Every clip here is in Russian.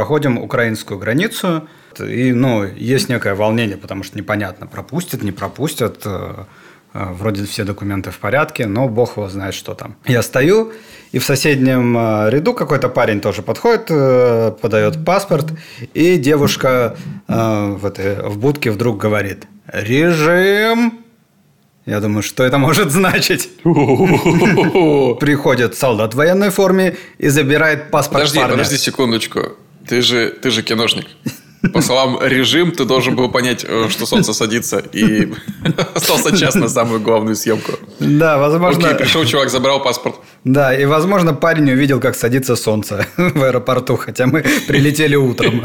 проходим украинскую границу, и, ну, есть некое волнение, потому что непонятно, пропустят, не пропустят. Э, э, вроде все документы в порядке, но бог его знает, что там. Я стою, и в соседнем э, ряду какой-то парень тоже подходит, подает паспорт, и девушка в, этой, в будке вдруг говорит «Режим!» Я думаю, что это может значить? Приходит солдат в военной форме и забирает паспорт Подожди, парня. подожди секундочку. Ты же, ты же киношник. По словам режим, ты должен был понять, э, что солнце садится, и остался час на самую главную съемку. Да, возможно... Окей, пришел чувак, забрал паспорт. Да, и, возможно, парень увидел, как садится солнце в аэропорту, хотя мы прилетели утром.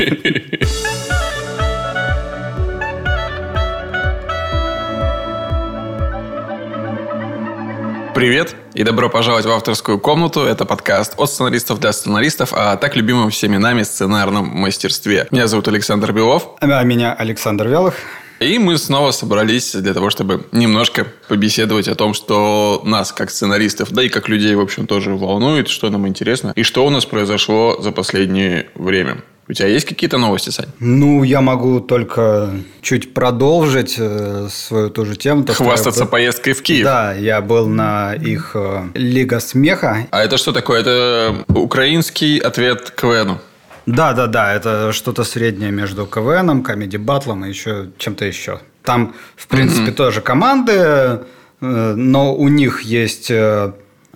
Привет и добро пожаловать в авторскую комнату. Это подкаст от сценаристов для сценаристов, а так любимым всеми нами сценарном мастерстве. Меня зовут Александр Белов. А меня Александр Вялых. И мы снова собрались для того, чтобы немножко побеседовать о том, что нас, как сценаристов, да и как людей, в общем, тоже волнует, что нам интересно, и что у нас произошло за последнее время. У тебя есть какие-то новости, Сань? Ну, я могу только чуть продолжить э, свою ту же тему. То, Хвастаться был... поездкой в Киев. Да, я был на их э, Лига смеха. А это что такое? Это украинский ответ КВНу? Да, да, да, это что-то среднее между КВНом, комедий батлом и еще чем-то еще. Там, в принципе, mm-hmm. тоже команды, э, но у них есть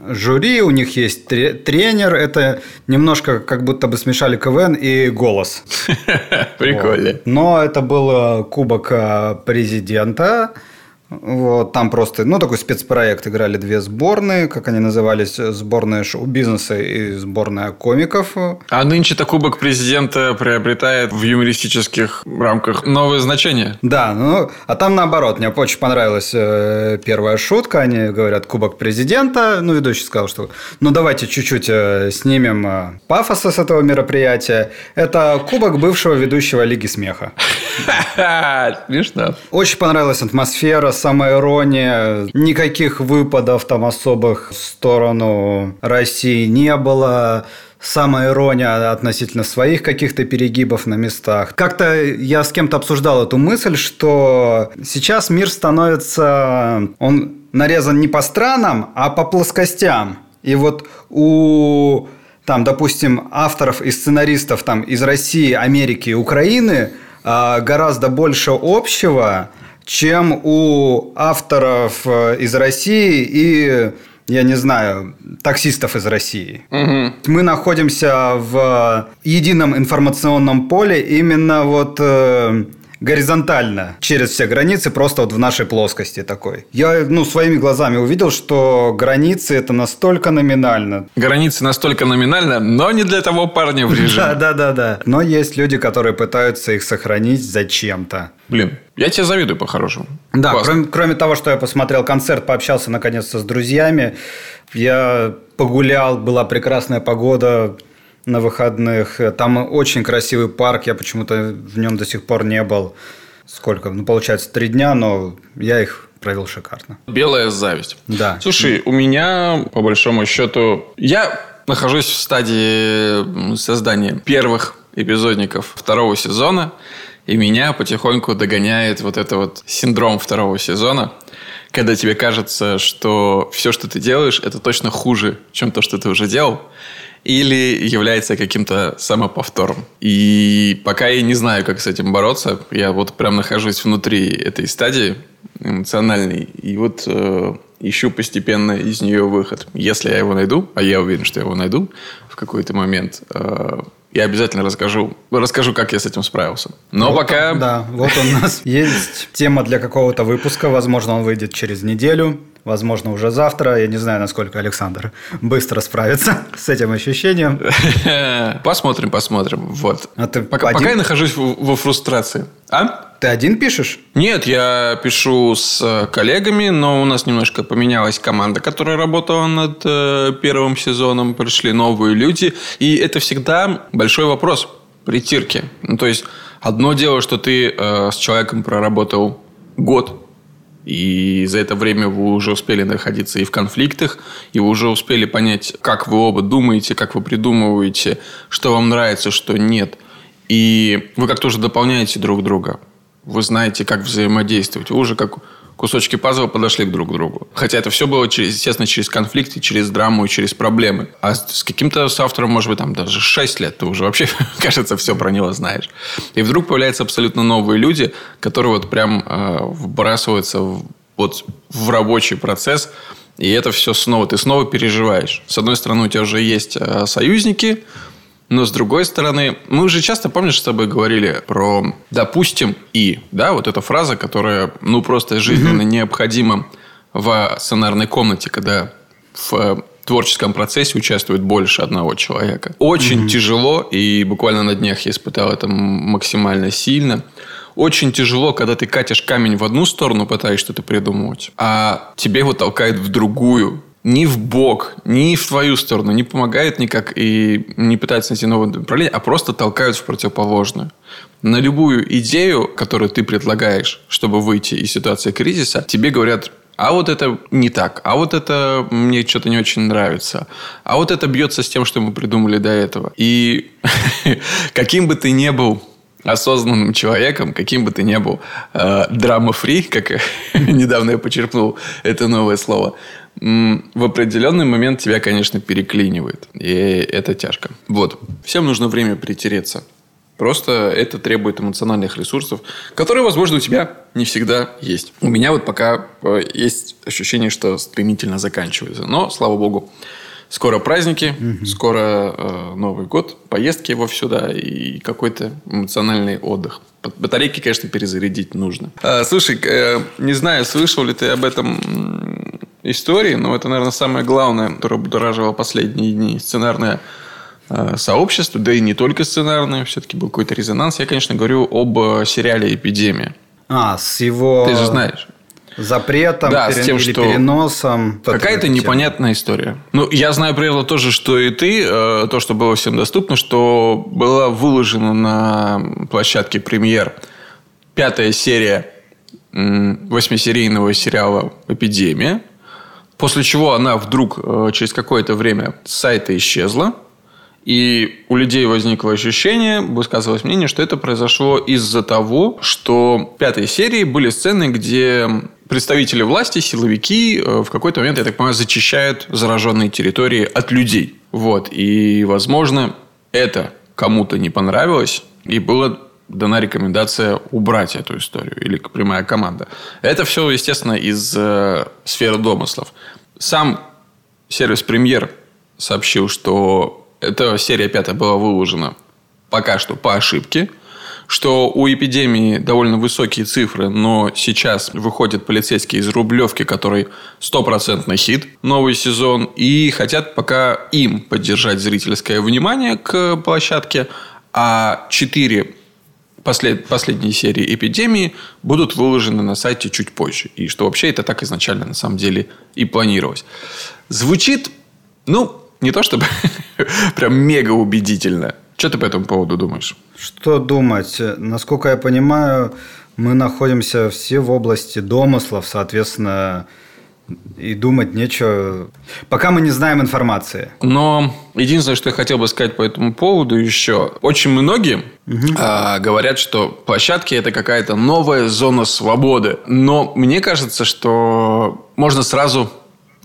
жюри, у них есть тренер. Это немножко как будто бы смешали КВН и голос. Прикольно. Но это был кубок э, президента. Вот, там просто, ну, такой спецпроект. Играли две сборные, как они назывались, сборная шоу-бизнеса и сборная комиков. А нынче-то Кубок Президента приобретает в юмористических рамках новое значение. Да, ну, а там наоборот. Мне очень понравилась э, первая шутка. Они говорят Кубок Президента. Ну, ведущий сказал, что ну, давайте чуть-чуть э, снимем э, пафоса с этого мероприятия. Это Кубок бывшего ведущего Лиги Смеха. Смешно. Очень понравилась атмосфера, самоирония. Никаких выпадов там особых в сторону России не было самая ирония относительно своих каких-то перегибов на местах. Как-то я с кем-то обсуждал эту мысль, что сейчас мир становится... Он нарезан не по странам, а по плоскостям. И вот у там, допустим, авторов и сценаристов там, из России, Америки Украины а, гораздо больше общего, чем у авторов э, из России и я не знаю, таксистов из России. Угу. Мы находимся в едином информационном поле именно вот э, горизонтально через все границы, просто вот в нашей плоскости такой. Я, ну, своими глазами увидел, что границы это настолько номинально. Границы настолько номинально, но не для того парня в режиме. Да, да, да, да. Но есть люди, которые пытаются их сохранить зачем-то. Блин, я тебе завидую по-хорошему. Да, кроме, кроме того, что я посмотрел концерт, пообщался наконец-то с друзьями, я погулял, была прекрасная погода, на выходных. Там очень красивый парк, я почему-то в нем до сих пор не был. Сколько? Ну, получается, три дня, но я их провел шикарно. Белая зависть. Да. Слушай, у меня, по большому счету, я нахожусь в стадии создания первых эпизодников второго сезона, и меня потихоньку догоняет вот это вот синдром второго сезона, когда тебе кажется, что все, что ты делаешь, это точно хуже, чем то, что ты уже делал или является каким-то самоповтором. И пока я не знаю, как с этим бороться, я вот прям нахожусь внутри этой стадии эмоциональной, и вот э, ищу постепенно из нее выход. Если я его найду, а я уверен, что я его найду в какой-то момент, э, я обязательно расскажу, расскажу, как я с этим справился. Но вот пока... Он, да, вот у нас есть тема для какого-то выпуска. Возможно, он выйдет через неделю. Возможно, уже завтра. Я не знаю, насколько Александр быстро справится с этим ощущением. Посмотрим, посмотрим. Вот. А ты пока, один... пока я нахожусь во фрустрации. А? Ты один пишешь? Нет, я пишу с э, коллегами, но у нас немножко поменялась команда, которая работала над э, первым сезоном. Пришли новые люди. И это всегда большой вопрос притирки. Ну, то есть, одно дело, что ты э, с человеком проработал год, и за это время вы уже успели находиться и в конфликтах, и вы уже успели понять, как вы оба думаете, как вы придумываете, что вам нравится, что нет – И вы как-то уже дополняете друг друга. Вы знаете, как взаимодействовать. Вы уже как кусочки пазла подошли друг к другу. Хотя это все было, через, естественно, через конфликты, через драму через проблемы. А с каким-то соавтором, может быть, там даже 6 лет, ты уже вообще, кажется, все про него знаешь. И вдруг появляются абсолютно новые люди, которые вот прям э, вбрасываются в, вот в рабочий процесс, и это все снова, ты снова переживаешь. С одной стороны, у тебя уже есть э, союзники, но с другой стороны, мы уже часто, помнишь, с тобой говорили про «допустим и», да, вот эта фраза, которая, ну, просто жизненно необходима в сценарной комнате, когда в э, творческом процессе участвует больше одного человека. Очень тяжело, и буквально на днях я испытал это максимально сильно. Очень тяжело, когда ты катишь камень в одну сторону, пытаешься что-то придумывать, а тебе его толкает в другую ни в бок, ни в твою сторону не помогают никак и не пытаются найти новое направление, а просто толкают в противоположную. На любую идею, которую ты предлагаешь, чтобы выйти из ситуации кризиса, тебе говорят, а вот это не так, а вот это мне что-то не очень нравится, а вот это бьется с тем, что мы придумали до этого. И каким бы ты ни был осознанным человеком, каким бы ты ни был, э, драма-фри, как недавно я почерпнул это новое слово, в определенный момент тебя, конечно, переклинивает. И это тяжко. Вот. Всем нужно время притереться. Просто это требует эмоциональных ресурсов, которые, возможно, у тебя не всегда есть. У меня вот пока э, есть ощущение, что стремительно заканчивается. Но, слава богу, скоро праздники, угу. скоро э, Новый год, поездки его сюда и какой-то эмоциональный отдых. Батарейки, конечно, перезарядить нужно. А, слушай, э, не знаю, слышал ли ты об этом истории, но это, наверное, самое главное, которое будоражило последние дни. Сценарное э, сообщество, да и не только сценарное, все-таки был какой-то резонанс. Я, конечно, говорю об э, сериале «Эпидемия». А, с его... Ты же знаешь. Запретом да, перен... с тем, или что... переносом. Какая-то непонятная история. Ну, я знаю примерно то же, что и ты, э, то, что было всем доступно, что была выложена на площадке премьер пятая серия восьмисерийного сериала «Эпидемия», После чего она вдруг э, через какое-то время с сайта исчезла. И у людей возникло ощущение, высказывалось мнение, что это произошло из-за того, что в пятой серии были сцены, где представители власти, силовики э, в какой-то момент, я так понимаю, зачищают зараженные территории от людей. Вот. И, возможно, это кому-то не понравилось, и было дана рекомендация убрать эту историю или прямая команда. Это все, естественно, из э, сферы домыслов. Сам сервис Премьер сообщил, что эта серия пятая была выложена пока что по ошибке, что у эпидемии довольно высокие цифры, но сейчас выходит полицейский из Рублевки, который стопроцентный хит, новый сезон, и хотят пока им поддержать зрительское внимание к площадке, а четыре послед, последние серии эпидемии будут выложены на сайте чуть позже. И что вообще это так изначально на самом деле и планировалось. Звучит, ну, не то чтобы прям мега убедительно. Что ты по этому поводу думаешь? Что думать? Насколько я понимаю, мы находимся все в области домыслов, соответственно, и думать нечего, пока мы не знаем информации. Но единственное, что я хотел бы сказать по этому поводу еще. Очень многие угу. а, говорят, что площадки это какая-то новая зона свободы. Но мне кажется, что можно сразу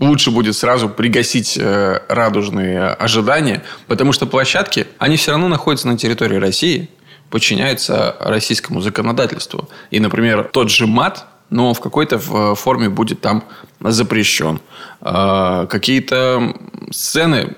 лучше будет сразу пригасить э, радужные ожидания, потому что площадки, они все равно находятся на территории России, подчиняются российскому законодательству. И, например, тот же мат, но в какой-то форме будет там запрещен. А, какие-то сцены,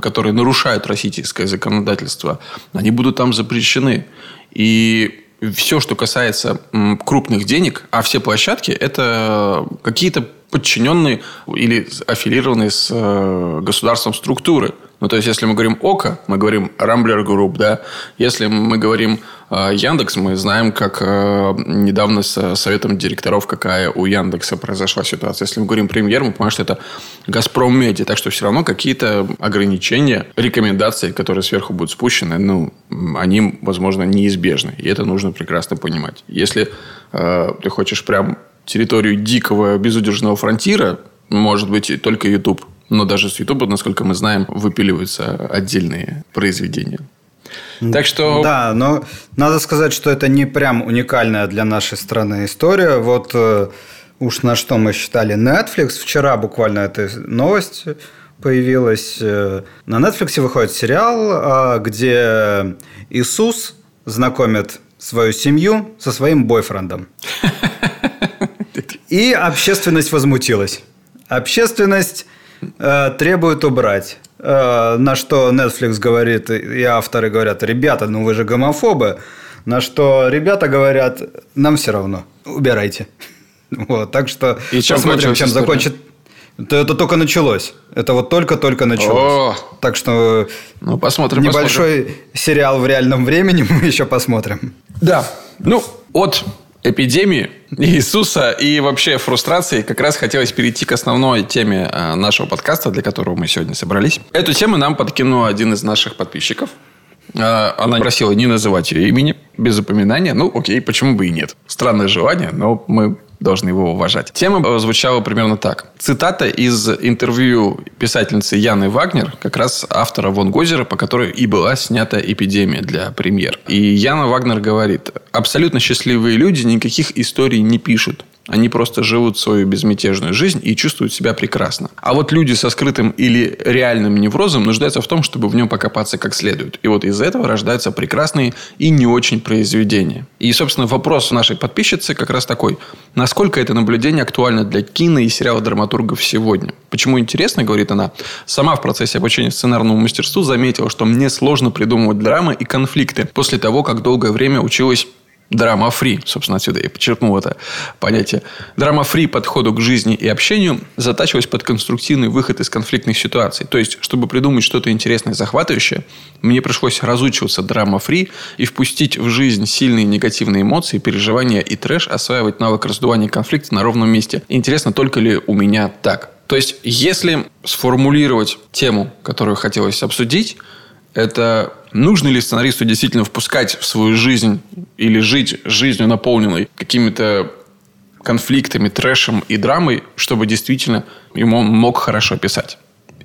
которые нарушают российское законодательство, они будут там запрещены. И все, что касается крупных денег, а все площадки это какие-то подчиненные или аффилированные с э, государством структуры. Ну, то есть, если мы говорим Okko, мы говорим Rambler Group, да. Если мы говорим э, Яндекс, мы знаем, как э, недавно с советом директоров, какая у Яндекса произошла ситуация. Если мы говорим Премьер, мы понимаем, что это Газпром-Медиа. Так что, все равно какие-то ограничения, рекомендации, которые сверху будут спущены, ну, они, возможно, неизбежны. И это нужно прекрасно понимать. Если э, ты хочешь прям территорию дикого безудержного фронтира, может быть, только YouTube. Но даже с YouTube, насколько мы знаем, выпиливаются отдельные произведения. Так что... Да, но надо сказать, что это не прям уникальная для нашей страны история. Вот э, уж на что мы считали Netflix. Вчера буквально эта новость появилась. Э, на Netflix выходит сериал, а, где Иисус знакомит свою семью со своим бойфрендом. И общественность возмутилась. Общественность э, требует убрать. Э, на что Netflix говорит, и авторы говорят, ребята, ну вы же гомофобы. На что ребята говорят, нам все равно, убирайте. Вот, так что и чем посмотрим, чем закончит. Это, это только началось. Это вот только-только началось. О! Так что ну, посмотрим, небольшой посмотрим. сериал в реальном времени мы еще посмотрим. Да. Ну, от эпидемии Иисуса и вообще фрустрации как раз хотелось перейти к основной теме э, нашего подкаста, для которого мы сегодня собрались. Эту тему нам подкинул один из наших подписчиков. Э, она просила не называть ее имени, без упоминания. Ну, окей, почему бы и нет. Странное желание, но мы должны его уважать. Тема звучала примерно так. Цитата из интервью писательницы Яны Вагнер, как раз автора Вон Гозера, по которой и была снята «Эпидемия» для премьер. И Яна Вагнер говорит, абсолютно счастливые люди никаких историй не пишут. Они просто живут свою безмятежную жизнь и чувствуют себя прекрасно. А вот люди со скрытым или реальным неврозом нуждаются в том, чтобы в нем покопаться как следует. И вот из этого рождаются прекрасные и не очень произведения. И, собственно, вопрос нашей подписчицы как раз такой. Насколько это наблюдение актуально для кино и сериала драматургов сегодня? Почему интересно, говорит она, сама в процессе обучения сценарному мастерству заметила, что мне сложно придумывать драмы и конфликты после того, как долгое время училась драма-фри, собственно, отсюда я подчеркнул это понятие. Драма-фри подходу к жизни и общению затачивалась под конструктивный выход из конфликтных ситуаций. То есть, чтобы придумать что-то интересное и захватывающее, мне пришлось разучиваться драма-фри и впустить в жизнь сильные негативные эмоции, переживания и трэш, осваивать навык раздувания конфликта на ровном месте. Интересно, только ли у меня так? То есть, если сформулировать тему, которую хотелось обсудить, это нужно ли сценаристу действительно впускать в свою жизнь или жить жизнью, наполненной какими-то конфликтами, трэшем и драмой, чтобы действительно ему он мог хорошо писать.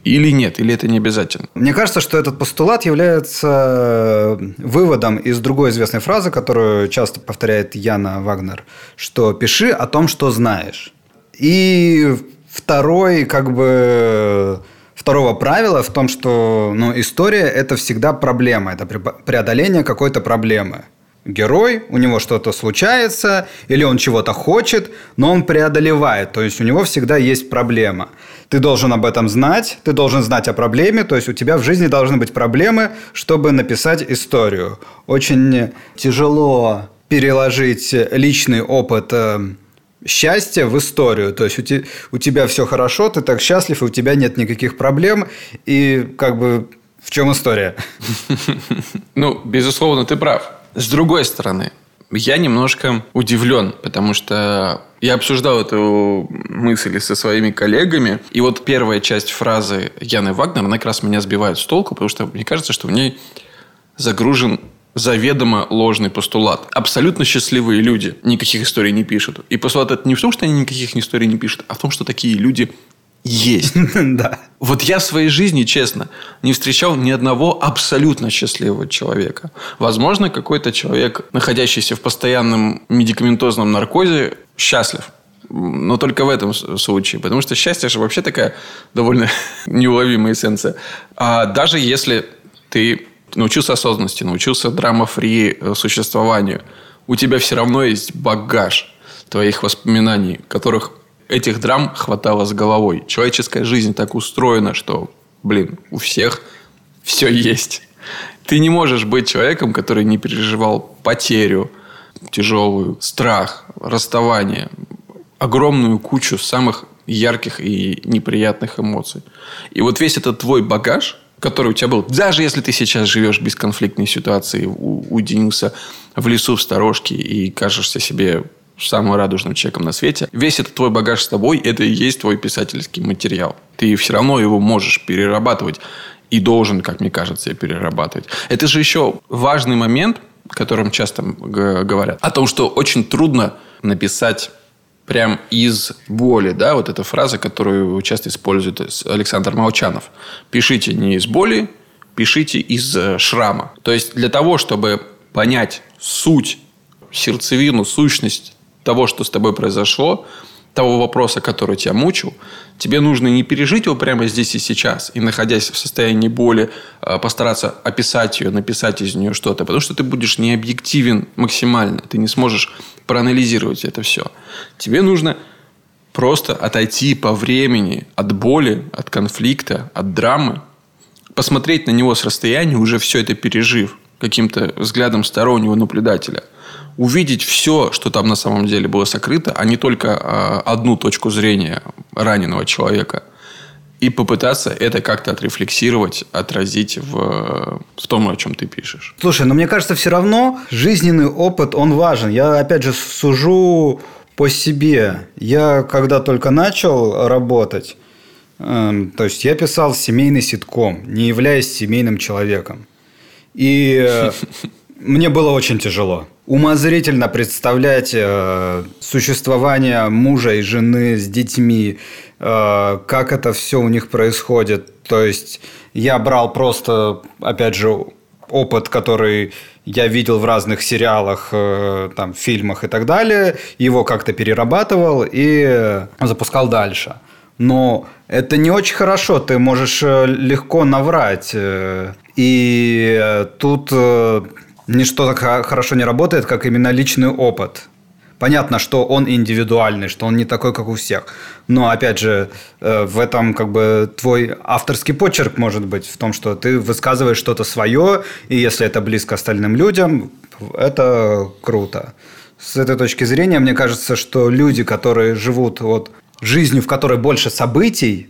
Или нет, или это не обязательно? Мне кажется, что этот постулат является выводом из другой известной фразы, которую часто повторяет Яна Вагнер, что пиши о том, что знаешь. И второй, как бы второго правила в том, что ну, история – это всегда проблема, это преодоление какой-то проблемы. Герой, у него что-то случается, или он чего-то хочет, но он преодолевает, то есть у него всегда есть проблема. Ты должен об этом знать, ты должен знать о проблеме, то есть у тебя в жизни должны быть проблемы, чтобы написать историю. Очень тяжело переложить личный опыт счастье в историю. То есть у, te, у тебя все хорошо, ты так счастлив, и у тебя нет никаких проблем. И как бы в чем история? Ну, безусловно, ты прав. С другой стороны, я немножко удивлен, потому что я обсуждал эту мысль со своими коллегами. И вот первая часть фразы Яны Вагнер, она как раз меня сбивает с толку, потому что мне кажется, что в ней загружен заведомо ложный постулат. Абсолютно счастливые люди никаких историй не пишут. И постулат это не в том, что они никаких историй не пишут, а в том, что такие люди есть. Да. Вот я в своей жизни, честно, не встречал ни одного абсолютно счастливого человека. Возможно, какой-то человек, находящийся в постоянном медикаментозном наркозе, счастлив. Но только в этом случае. Потому что счастье же вообще такая довольно неуловимая эссенция. А даже если ты научился осознанности, научился драма-фри э, существованию, у тебя все равно есть багаж твоих воспоминаний, которых этих драм хватало с головой. Человеческая жизнь так устроена, что, блин, у всех все есть. Ты не можешь быть человеком, который не переживал потерю, тяжелую, страх, расставание, огромную кучу самых ярких и неприятных эмоций. И вот весь этот твой багаж, который у тебя был, даже если ты сейчас живешь в бесконфликтной ситуации, уединился в лесу в сторожке и кажешься себе самым радужным человеком на свете, весь этот твой багаж с тобой, это и есть твой писательский материал. Ты все равно его можешь перерабатывать и должен, как мне кажется, перерабатывать. Это же еще важный момент, о котором часто говорят, о том, что очень трудно написать прям из боли, да, вот эта фраза, которую часто использует Александр Молчанов. Пишите не из боли, пишите из э, шрама. То есть для того, чтобы понять суть, сердцевину, сущность того, что с тобой произошло, того вопроса, который тебя мучил, тебе нужно не пережить его прямо здесь и сейчас, и находясь в состоянии боли, э, постараться описать ее, написать из нее что-то, потому что ты будешь не объективен максимально, ты не сможешь проанализировать это все. Тебе нужно просто отойти по времени от боли, от конфликта, от драмы, посмотреть на него с расстояния, уже все это пережив, каким-то взглядом стороннего наблюдателя – увидеть все, что там на самом деле было сокрыто, а не только а, одну точку зрения раненого человека. И попытаться это как-то отрефлексировать, отразить в, в том, о чем ты пишешь. Слушай, но мне кажется, все равно жизненный опыт, он важен. Я, опять же, сужу по себе. Я, когда только начал работать, э, то есть я писал семейный ситком, не являясь семейным человеком. И э, мне было очень тяжело умозрительно представлять э, существование мужа и жены с детьми, э, как это все у них происходит. То есть я брал просто, опять же, опыт, который я видел в разных сериалах, э, там, фильмах и так далее, его как-то перерабатывал и запускал дальше. Но это не очень хорошо, ты можешь э, легко наврать. Э, и тут ничто так хорошо не работает, как именно личный опыт. Понятно, что он индивидуальный, что он не такой, как у всех. Но, опять же, э, в этом как бы твой авторский почерк может быть в том, что ты высказываешь что-то свое, и если это близко остальным людям, это круто. С этой точки зрения, мне кажется, что люди, которые живут вот жизнью, в которой больше событий,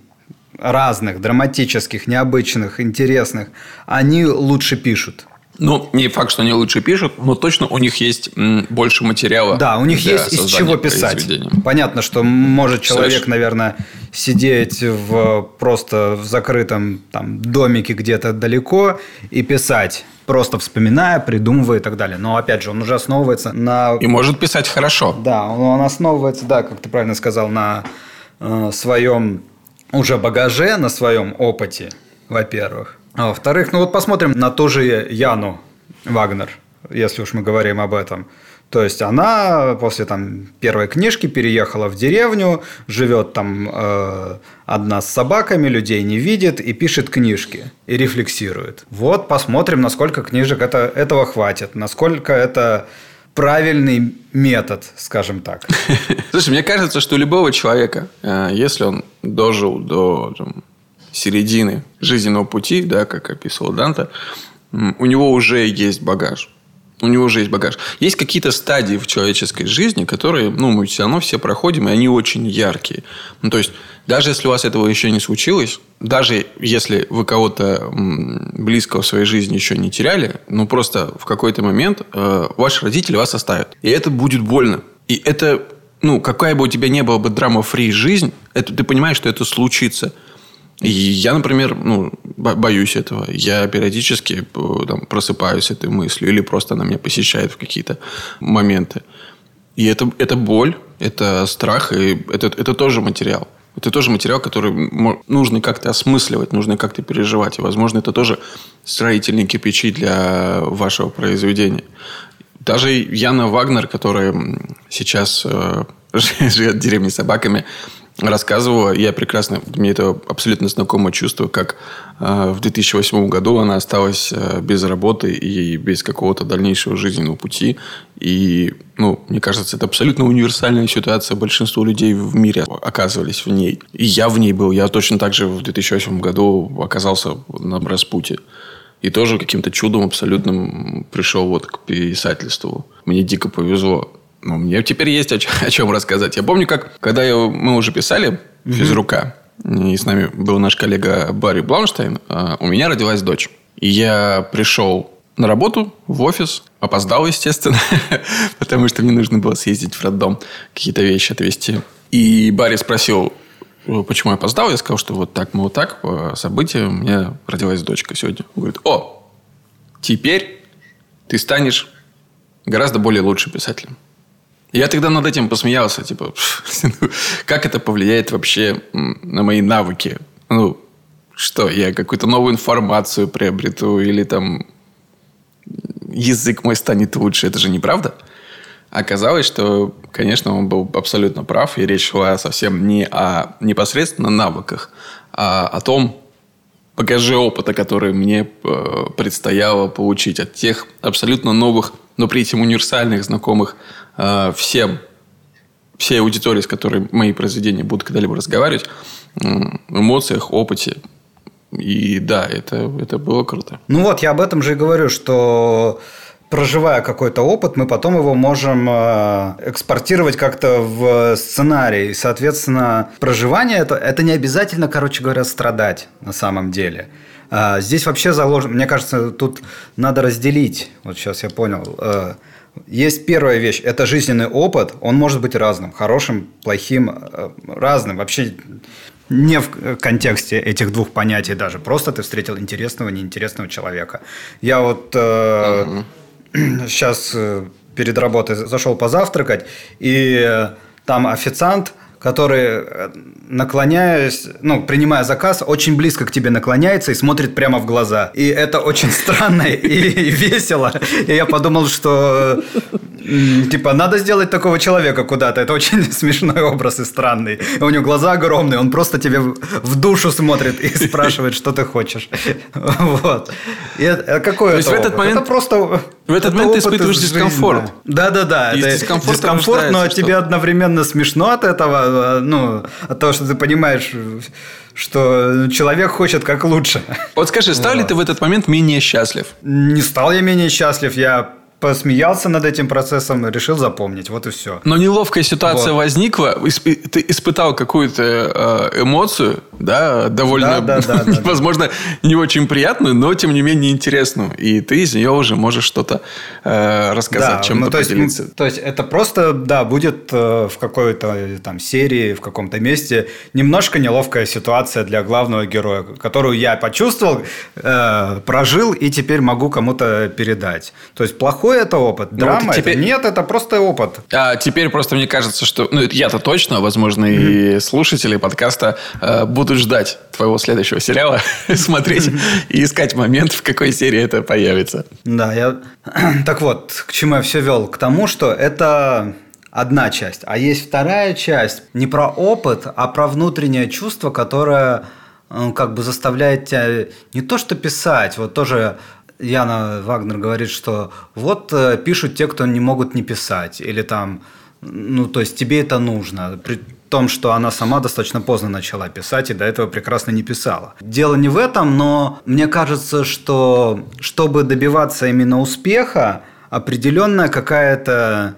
разных, драматических, необычных, интересных, они лучше пишут. Ну, не факт, что они лучше пишут, но точно у них есть больше материала. Да, у них есть из чего писать. Понятно, что может человек, наверное, сидеть в просто в закрытом там домике где-то далеко и писать просто вспоминая, придумывая и так далее. Но опять же, он уже основывается на... И может писать хорошо. Да, он основывается, да, как ты правильно сказал, на э, своем уже багаже, на своем опыте, во-первых. А во-вторых, ну вот посмотрим на ту же Яну Вагнер, если уж мы говорим об этом. То есть она после там первой книжки переехала в деревню, живет там э, одна с собаками, людей не видит и пишет книжки и рефлексирует. Вот посмотрим, насколько книжек это, этого хватит, насколько это правильный метод, скажем так. Слушай, мне кажется, что у любого человека, э, если он дожил до там, середины жизненного пути, да, как описывал Данте, у него уже есть багаж. У него уже есть багаж. Есть какие-то стадии в человеческой жизни, которые, ну, мы все равно все проходим, и они очень яркие. Ну, то есть, даже если у вас этого еще не случилось, даже если вы кого-то близкого в своей жизни еще не теряли, ну, просто в какой-то момент э, ваши родители вас оставят. И это будет больно. И это, ну, какая бы у тебя не была бы драма-фри жизнь, это, ты понимаешь, что это случится – и я, например, ну, боюсь этого. Я периодически э, там, просыпаюсь этой мыслью или просто она меня посещает в какие-то моменты. И это, это боль, это страх, и это, это тоже материал. Это тоже материал, который нужно как-то осмысливать, нужно как-то переживать. И, возможно, это тоже строительные кирпичи для вашего произведения. Даже Яна Вагнер, которая сейчас э, живет в деревне с собаками, рассказывала, я прекрасно, мне это абсолютно знакомое чувство, как э, в 2008 году она осталась э, без работы и без какого-то дальнейшего жизненного пути. И, ну, мне кажется, это абсолютно универсальная ситуация. Большинство людей в мире оказывались в ней. И я в ней был. Я точно так же в 2008 году оказался на распутье. И тоже каким-то чудом абсолютным пришел вот к писательству. Мне дико повезло. Ну, мне теперь есть о чем, о чем рассказать. Я помню, как, когда я, мы уже писали физрука, и с нами был наш коллега Барри Блаунштейн, а, у меня родилась дочь. И я пришел на работу, в офис, опоздал, естественно, потому что мне нужно было съездить в роддом, какие-то вещи отвезти. И Барри спросил, почему я опоздал. Я сказал, что вот так, мы вот так, по событию, у меня родилась дочка сегодня. Он говорит, о, теперь ты станешь гораздо более лучшим писателем. Я тогда над этим посмеялся, типа, ну, как это повлияет вообще на мои навыки? Ну, что, я какую-то новую информацию приобрету или там язык мой станет лучше. Это же неправда. Оказалось, что, конечно, он был абсолютно прав, и речь шла совсем не о непосредственно навыках, а о том багаже опыта, который мне э, предстояло получить от тех абсолютно новых, но при этом универсальных, знакомых э, всем, всей аудитории, с которой мои произведения будут когда-либо разговаривать, эмоциях, опыте. И да, это, это было круто. Ну вот, я об этом же и говорю, что проживая какой-то опыт, мы потом его можем э, экспортировать как-то в сценарий. соответственно, проживание это, это не обязательно, короче говоря, страдать на самом деле. А, здесь вообще заложено, мне кажется, тут надо разделить. Вот сейчас я понял. Есть первая вещь, это жизненный опыт, он может быть разным, хорошим, плохим, э, разным. Вообще не в контексте этих двух понятий даже. Просто ты встретил интересного, неинтересного человека. Я вот э, угу сейчас э, перед работой зашел позавтракать, и там официант, который, э, наклоняясь, ну, принимая заказ, очень близко к тебе наклоняется и смотрит прямо в глаза. И это очень странно и весело. И я подумал, что Типа, надо сделать такого человека куда-то. Это очень смешной образ и странный. У него глаза огромные, он просто тебе в душу смотрит и спрашивает, что ты хочешь. Вот. И это, какой То есть в этот момент... Это просто... В этот момент ты испытываешь дискомфорт. Да-да-да. Это дискомфорт, дискомфорт но тебе одновременно смешно от этого. Ну, от того, что ты понимаешь что человек хочет как лучше. Вот скажи, стал ли ты в этот момент менее счастлив? Не стал я менее счастлив. Я посмеялся над этим процессом, решил запомнить. Вот и все. Но неловкая ситуация вот. возникла, ты испытал какую-то э, эмоцию, да, довольно, да, да, да, возможно, не очень приятную, но тем не менее интересную. И ты из нее уже можешь что-то э, рассказать, чем-то ну, то поделиться. Есть, то есть это просто, да, будет э, в какой-то там серии, в каком-то месте немножко неловкая ситуация для главного героя, которую я почувствовал, прожил и теперь могу кому-то передать. То есть плохой какой это опыт? Ну, Драма? Вот теперь... это? Нет, это просто опыт. А теперь просто мне кажется, что... Ну, я-то точно, возможно, и слушатели подкаста э, будут ждать твоего следующего сериала, смотреть и искать момент, в какой серии это появится. Да, я... Так вот, к чему я все вел? К тому, что это одна часть. А есть вторая часть не про опыт, а про внутреннее чувство, которое э, как бы заставляет тебя не то что писать, вот тоже Яна Вагнер говорит, что вот э, пишут те, кто не могут не писать, или там, ну, то есть тебе это нужно, при том, что она сама достаточно поздно начала писать и до этого прекрасно не писала. Дело не в этом, но мне кажется, что чтобы добиваться именно успеха, определенная какая-то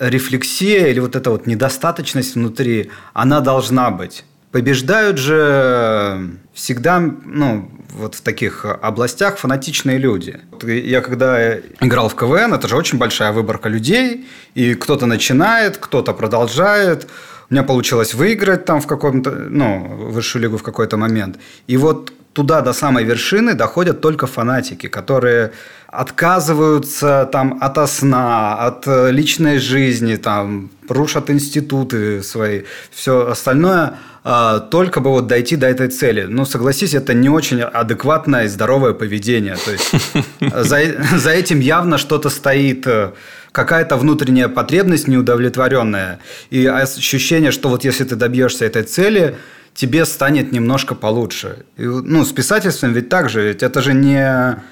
рефлексия или вот эта вот недостаточность внутри, она должна быть. Побеждают же всегда, ну, вот в таких областях фанатичные люди. Я когда играл в КВН, это же очень большая выборка людей, и кто-то начинает, кто-то продолжает. У меня получилось выиграть там в каком-то, ну, высшую лигу в какой-то момент. И вот туда, до самой вершины, доходят только фанатики, которые отказываются там от сна, от личной жизни, там, рушат институты свои, все остальное – только бы вот дойти до этой цели. Ну, согласись, это не очень адекватное и здоровое поведение. То есть за, за этим явно что-то стоит, э, какая-то внутренняя потребность неудовлетворенная. И ощущение, что вот если ты добьешься этой цели, тебе станет немножко получше. И, ну, с писательством ведь так же, ведь это же не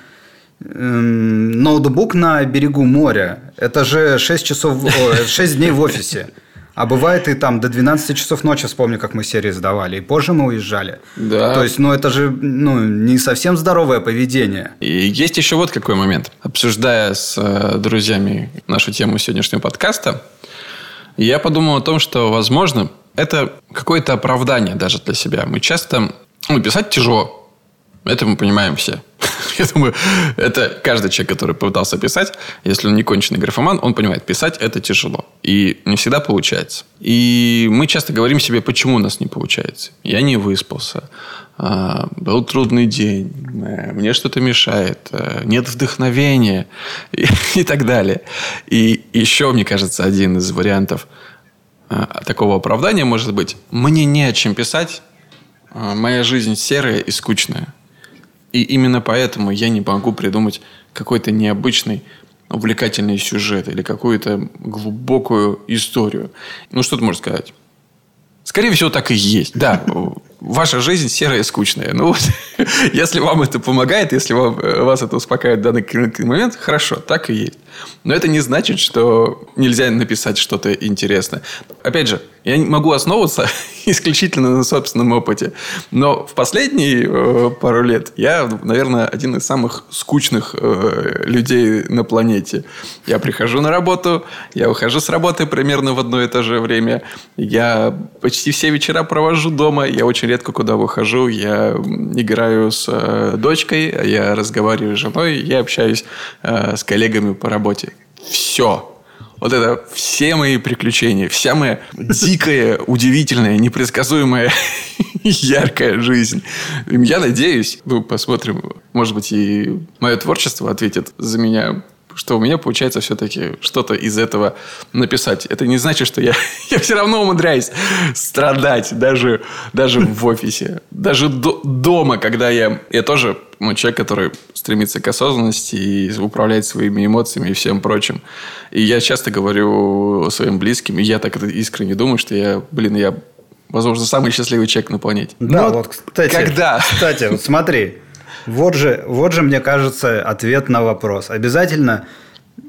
эм, ноутбук на берегу моря. Это же 6 часов, 6 дней в офисе. А бывает и там до 12 часов ночи, вспомню, как мы серии сдавали. И позже мы уезжали. Да. То есть, ну, это же ну, не совсем здоровое поведение. И есть еще вот какой момент. Обсуждая с э, друзьями нашу тему сегодняшнего подкаста, я подумал о том, что, возможно, это какое-то оправдание даже для себя. Мы часто... Ну, писать тяжело. Это мы понимаем все. Я думаю, это каждый человек, который пытался писать, если он не конченый графоман, он понимает, писать это тяжело. И не всегда получается. И мы часто говорим себе, почему у нас не получается. Я не выспался. А, был трудный день. Э, мне что-то мешает. Э, нет вдохновения. И, и так далее. И еще, мне кажется, один из вариантов э, такого оправдания может быть, мне не о чем писать, моя жизнь серая и скучная. И именно поэтому я не могу придумать какой-то необычный увлекательный сюжет или какую-то глубокую историю. Ну, что ты можешь сказать? Скорее всего, так и есть. Да, ваша жизнь серая и скучная. Ну, вот, если вам это помогает, если вам, э, вас это успокаивает в данный момент, хорошо, так и есть. Но это не значит, что нельзя написать что-то интересное. Опять же, я не могу основываться исключительно на собственном опыте. Но в последние э, пару лет я, наверное, один из самых скучных э, людей на планете. Я прихожу на работу, я ухожу с работы примерно в одно и то же время. Я почти все вечера провожу дома. Я очень редко куда выхожу. Я играю с э, дочкой, я разговариваю с женой, я общаюсь с коллегами по работе. Все. Вот это все мои приключения, вся моя дикая, удивительная, непредсказуемая, яркая жизнь. Я надеюсь, ну, посмотрим, может быть, и мое творчество ответит за меня что у меня получается все-таки что-то из этого написать. Это не значит, что я, я все равно умудряюсь страдать даже, даже в офисе. Даже до, дома, когда я... Я тоже ну, человек, который стремится к осознанности и управлять своими эмоциями и всем прочим. И я часто говорю своим близким, и я так это искренне думаю, что я, блин, я, возможно, самый счастливый человек на планете. Да, Но вот, кстати. Когда? Кстати, вот смотри. Вот же, вот же, мне кажется, ответ на вопрос. Обязательно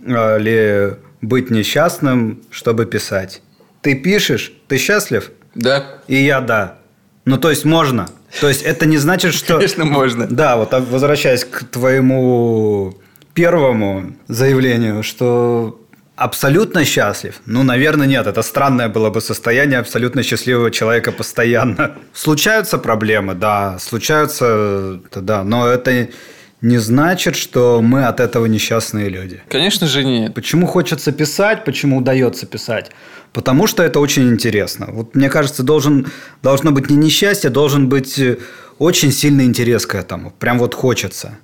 э, ли быть несчастным, чтобы писать? Ты пишешь, ты счастлив? Да. И я да. Ну, то есть можно. То есть это не значит, что... Конечно, можно. Да, вот а возвращаясь к твоему первому заявлению, что абсолютно счастлив? Ну, наверное, нет. Это странное было бы состояние абсолютно счастливого человека постоянно. Случаются проблемы, да, случаются, да, но это не значит, что мы от этого несчастные люди. Конечно же нет. Почему хочется писать, почему удается писать? Потому что это очень интересно. Вот мне кажется, должен, должно быть не несчастье, должен быть очень сильный интерес к этому. Прям вот хочется.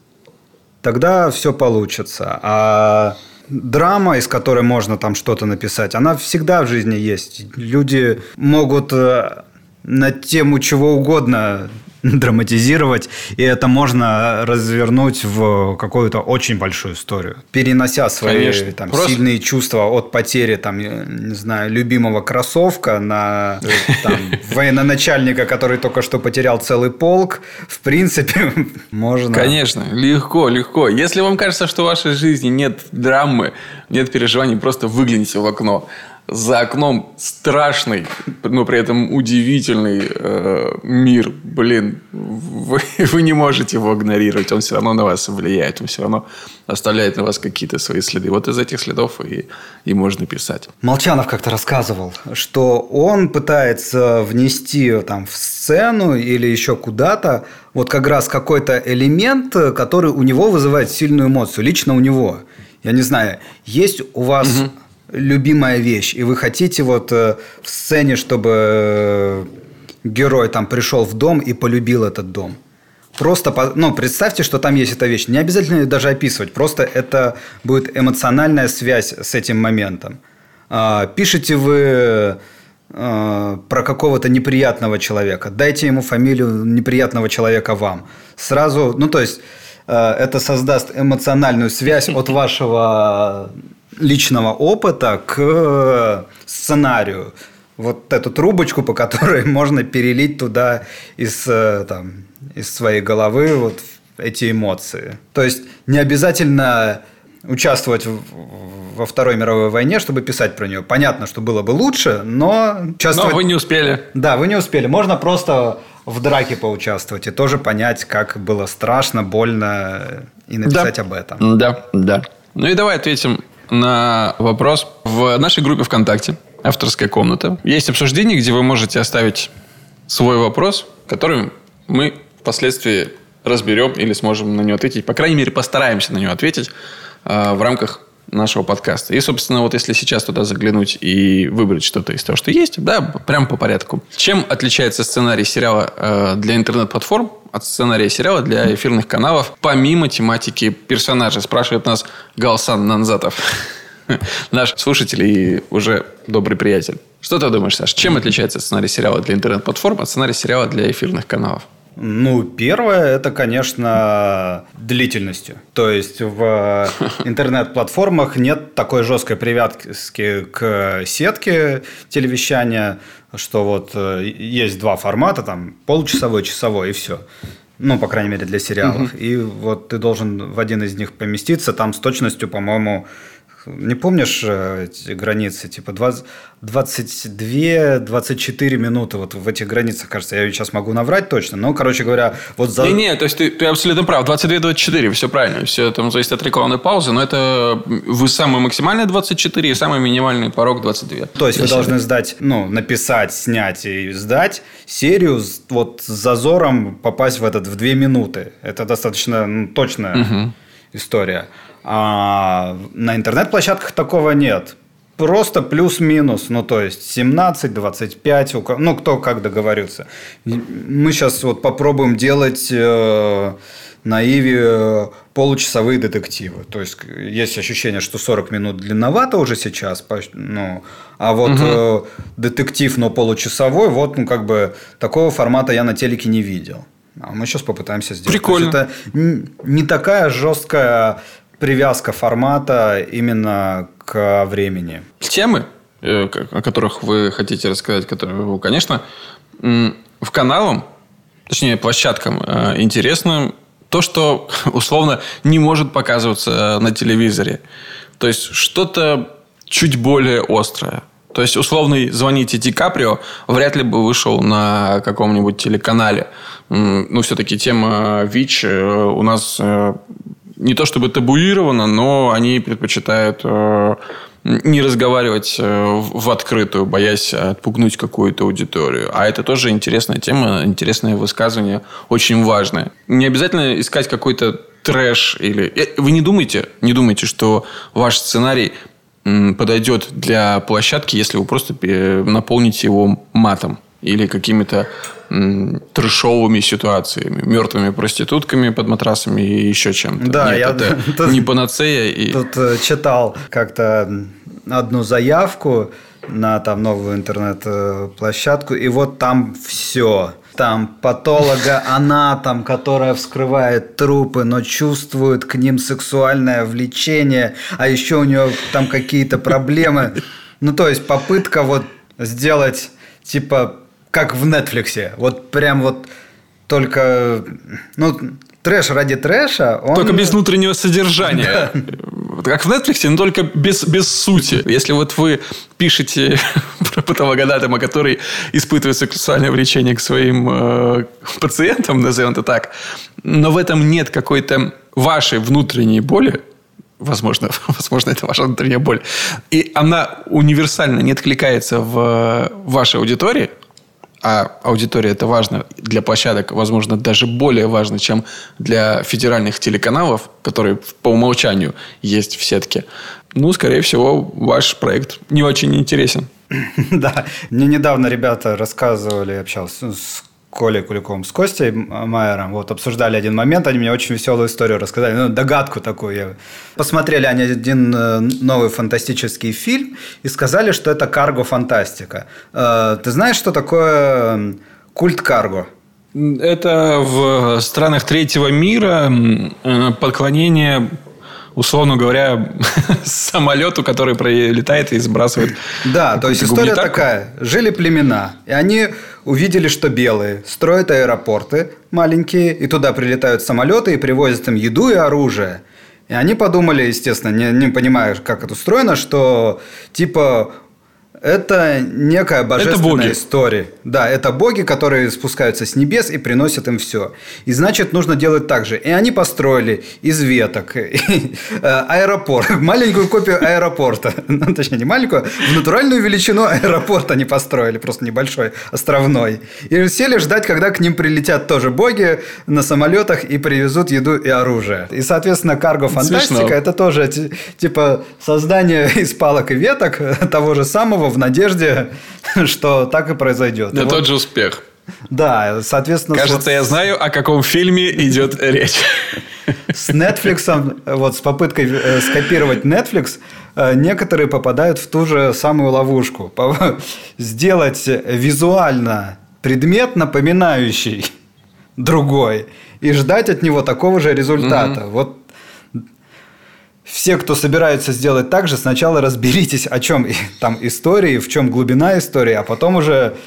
Тогда все получится. А драма, из которой можно там что-то написать, она всегда в жизни есть. Люди могут э, на тему чего угодно драматизировать, и это можно развернуть в какую-то очень большую историю, перенося свои там, Просто... сильные чувства от потери, там, не знаю, любимого кроссовка на там, военачальника, который только что потерял целый полк. В принципе, можно. Конечно, легко, легко. Если вам кажется, что в вашей жизни нет драмы, нет переживаний, просто выгляните в окно за окном страшный, но при этом удивительный э, мир. Блин, вы, вы не можете его игнорировать. Он все равно на вас влияет. Он все равно оставляет на вас какие-то свои следы. Вот из этих следов и, и можно писать. Молчанов как-то рассказывал, что он пытается внести там, в сцену или еще куда-то вот как раз какой-то элемент, который у него вызывает сильную эмоцию. Лично у него. Я не знаю, есть у вас... Угу любимая вещь, и вы хотите вот э, в сцене, чтобы э, герой там пришел в дом и полюбил этот дом. Просто, ну, представьте, что там есть эта вещь. Не обязательно ее даже описывать. Просто это будет эмоциональная связь с этим моментом. А, пишете вы э, про какого-то неприятного человека. Дайте ему фамилию неприятного человека вам. Сразу, ну, то есть, это создаст эмоциональную связь от вашего личного опыта к э, сценарию. Вот эту трубочку, по которой можно перелить туда из, э, там, из своей головы вот эти эмоции. То есть не обязательно участвовать во Второй мировой войне, чтобы писать про нее. Понятно, что было бы лучше, но участвовать... Но вы не успели. Да, вы не успели. Можно просто в драке поучаствовать и тоже понять, как было страшно, больно и написать да. об этом. Да, да. Ну и давай ответим на вопрос. В нашей группе ВКонтакте «Авторская комната» есть обсуждение, где вы можете оставить свой вопрос, который мы впоследствии разберем или сможем на него ответить. По крайней мере, постараемся на него ответить э, в рамках нашего подкаста. И, собственно, вот если сейчас туда заглянуть и выбрать что-то из того, что есть, да, прям по порядку. Чем отличается сценарий сериала э, для интернет-платформ от сценария сериала для эфирных каналов, помимо тематики персонажа? Спрашивает нас Галсан Нанзатов. наш слушатель и уже добрый приятель. Что ты думаешь, Саш? Чем отличается сценарий сериала для интернет-платформ от сценария сериала для эфирных каналов? Ну, первое, это, конечно, длительностью. То есть в интернет-платформах нет такой жесткой привязки к сетке телевещания, что вот э, есть два формата, там полчасовой, часовой и все. Ну, по крайней мере, для сериалов. Угу. И вот ты должен в один из них поместиться, там с точностью, по-моему, не помнишь э, эти границы? Типа 22-24 минуты вот в этих границах, кажется. Я сейчас могу наврать точно. Но, короче говоря, вот за... Не-не, то есть ты, ты абсолютно прав. 22-24, все правильно. Все там зависит от рекламной паузы. Но это вы самый максимальный 24 и самый минимальный порог 22. То есть вы себя. должны сдать, ну, написать, снять и сдать серию вот с зазором попасть в этот в 2 минуты. Это достаточно ну, точная угу. история. А на интернет-площадках такого нет. Просто плюс-минус, ну то есть 17, 25, ну кто как договорится. Мы сейчас вот попробуем делать э, на Иви э, получасовые детективы. То есть есть ощущение, что 40 минут длинновато уже сейчас, ну, а вот угу. э, детектив, но получасовой, вот ну как бы такого формата я на телеке не видел. А мы сейчас попытаемся сделать. Прикольно. это не такая жесткая привязка формата именно к времени. Темы, э, о которых вы хотите рассказать, которые, конечно, в каналам, точнее, площадкам э, интересно то, что условно не может показываться на телевизоре. То есть что-то чуть более острое. То есть, условный «Звоните Ди Каприо» вряд ли бы вышел на каком-нибудь телеканале. Ну, все-таки тема ВИЧ э, у нас не то чтобы табуировано, но они предпочитают э, не разговаривать э, в открытую, боясь отпугнуть какую-то аудиторию. А это тоже интересная тема, интересное высказывание, очень важное. Не обязательно искать какой-то трэш или... Э, вы не думайте, не думайте, что ваш сценарий подойдет для площадки, если вы просто наполните его матом или какими-то трешовыми ситуациями, мертвыми проститутками под матрасами и еще чем-то. Да, Нет, я это тут, не панацея. И... Тут э, читал как-то одну заявку на там новую интернет-площадку, и вот там все. Там патолога она там, которая вскрывает трупы, но чувствует к ним сексуальное влечение, а еще у нее там какие-то проблемы. Ну, то есть попытка вот сделать типа как в Нетфликсе. Вот прям вот только... Ну, трэш ради трэша. Он... Только без внутреннего содержания. Как в Netflix, но только без, без сути. Если вот вы пишете про патологоанатома, который испытывает сексуальное влечение к своим э, пациентам, назовем это так, но в этом нет какой-то вашей внутренней боли, возможно, возможно, это ваша внутренняя боль, и она универсально не откликается в вашей аудитории, а аудитория это важно для площадок, возможно, даже более важно, чем для федеральных телеканалов, которые по умолчанию есть в сетке, ну, скорее всего, ваш проект не очень интересен. Да, мне недавно ребята рассказывали, общался с Колей Куликовым, с Костей Майером, вот обсуждали один момент, они мне очень веселую историю рассказали, ну, догадку такую. Посмотрели они один э, новый фантастический фильм и сказали, что это карго-фантастика. Э, ты знаешь, что такое культ карго? Это в странах третьего мира э, поклонение условно говоря, самолету, который пролетает и сбрасывает. Да, то есть история такая. Жили племена, и они увидели, что белые строят аэропорты маленькие, и туда прилетают самолеты и привозят им еду и оружие. И они подумали, естественно, не, не понимая, как это устроено, что типа это некая божественная это боги. история. Да, это боги, которые спускаются с небес и приносят им все. И значит, нужно делать так же. И они построили из веток э, аэропорт, маленькую копию аэропорта. Ну, точнее, не маленькую, в натуральную величину аэропорт они построили, просто небольшой, островной. И сели ждать, когда к ним прилетят тоже боги на самолетах и привезут еду и оружие. И, соответственно, карго-фантастика – это тоже типа создание из палок и веток того же самого в надежде, что так и произойдет. Это тот же успех. Да, соответственно... Кажется, вот... я знаю, о каком фильме идет речь. С Netflix, вот с попыткой э, скопировать Netflix, э, некоторые попадают в ту же самую ловушку. Сделать визуально предмет, напоминающий другой, и ждать от него такого же результата. Вот все, кто собирается сделать так же, сначала разберитесь, о чем там истории, в чем глубина истории, а потом уже,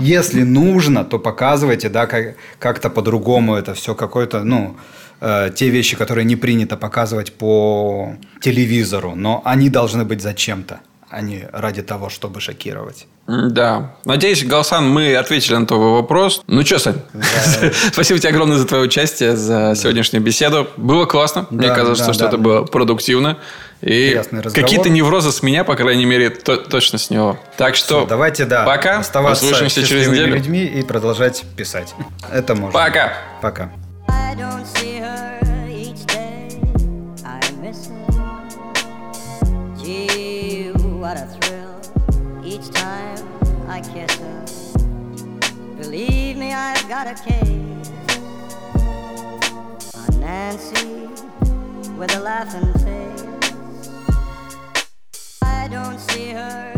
если нужно, то показывайте, да, как, как-то по-другому это все какой-то, ну, э, те вещи, которые не принято показывать по телевизору, но они должны быть зачем-то а не ради того, чтобы шокировать. Да. Надеюсь, Галсан, мы ответили на твой вопрос. Ну что, Сань, да. спасибо тебе огромное за твое участие, за сегодняшнюю беседу. Было классно. Да, Мне кажется, да, что да. это было продуктивно. И какие-то неврозы с меня, по крайней мере, то, точно с него. Так что Все, давайте, да, пока. Оставаться Услышимся через неделю. людьми и продолжать писать. Это можно. Пока. Пока. I've got a case on Nancy with a laughing face. I don't see her